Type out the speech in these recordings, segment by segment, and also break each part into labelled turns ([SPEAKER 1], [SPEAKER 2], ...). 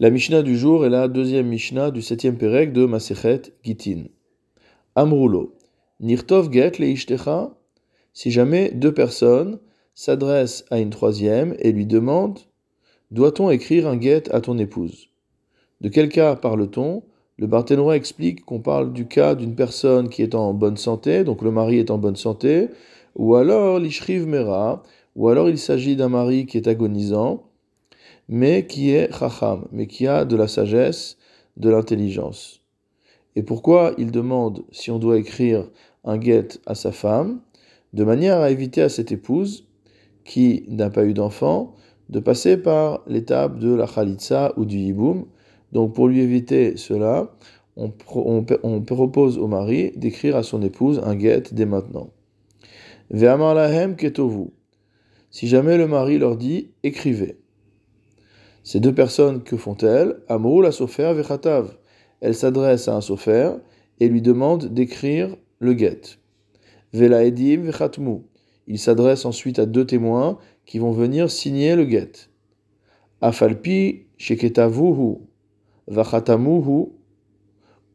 [SPEAKER 1] La Mishnah du jour est la deuxième Mishnah du septième Pérec de Masechet Gitin. Amrulo. Nirtov get le Si jamais deux personnes s'adressent à une troisième et lui demandent Doit-on écrire un get à ton épouse? De quel cas parle-t-on? Le Barthénois explique qu'on parle du cas d'une personne qui est en bonne santé, donc le mari est en bonne santé, ou alors l'ishriv mera, ou alors il s'agit d'un mari qui est agonisant mais qui est chacham, mais qui a de la sagesse, de l'intelligence. Et pourquoi il demande si on doit écrire un guet à sa femme, de manière à éviter à cette épouse, qui n'a pas eu d'enfant, de passer par l'étape de la khalitsa ou du yiboum. Donc pour lui éviter cela, on, propose au mari d'écrire à son épouse un guet dès maintenant. Ve'amar lahem ketovu. Si jamais le mari leur dit écrivez. Ces deux personnes, que font-elles Amrou la sofer vechatav. Elles s'adressent à un sofer et lui demandent d'écrire le get. Vela edim vechatmu. Il s'adresse ensuite à deux témoins qui vont venir signer le get. Afalpi sheketavuhu vachatamuhu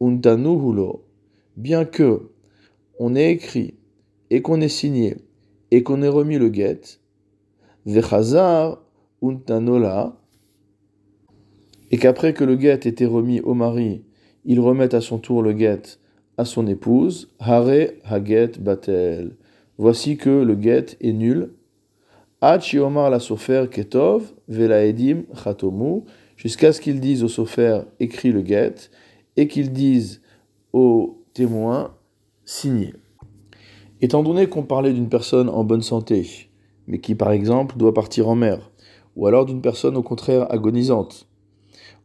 [SPEAKER 1] untanuhulo. Bien que on ait écrit et qu'on ait signé et qu'on ait remis le get, vechazar untanola et qu'après que le guet était remis au mari, il remette à son tour le guet à son épouse, Hare Haget Batel. Voici que le guet est nul. Hachi Omar la sofer Ketov, Vela Edim Chatomu, jusqu'à ce qu'ils disent au sofer écrit le guet, et qu'ils disent aux témoins signé. Étant donné qu'on parlait d'une personne en bonne santé, mais qui par exemple doit partir en mer, ou alors d'une personne au contraire agonisante,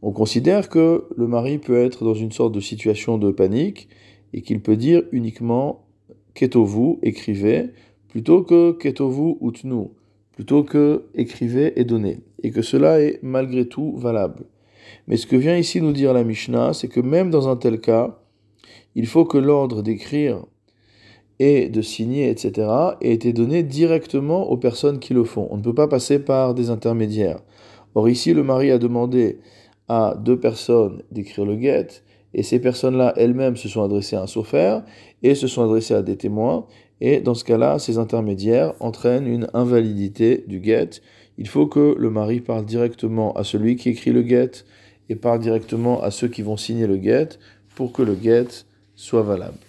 [SPEAKER 1] on considère que le mari peut être dans une sorte de situation de panique et qu'il peut dire uniquement ketovu, écrivez, plutôt que ketovu utnu, plutôt que écrivez et donnez, et que cela est malgré tout valable. Mais ce que vient ici nous dire la Mishnah, c'est que même dans un tel cas, il faut que l'ordre d'écrire et de signer, etc., ait été donné directement aux personnes qui le font. On ne peut pas passer par des intermédiaires. Or ici, le mari a demandé à deux personnes d'écrire le guet, et ces personnes-là elles-mêmes se sont adressées à un sofer et se sont adressées à des témoins, et dans ce cas-là, ces intermédiaires entraînent une invalidité du guet. Il faut que le mari parle directement à celui qui écrit le guet et parle directement à ceux qui vont signer le guet pour que le guet soit valable.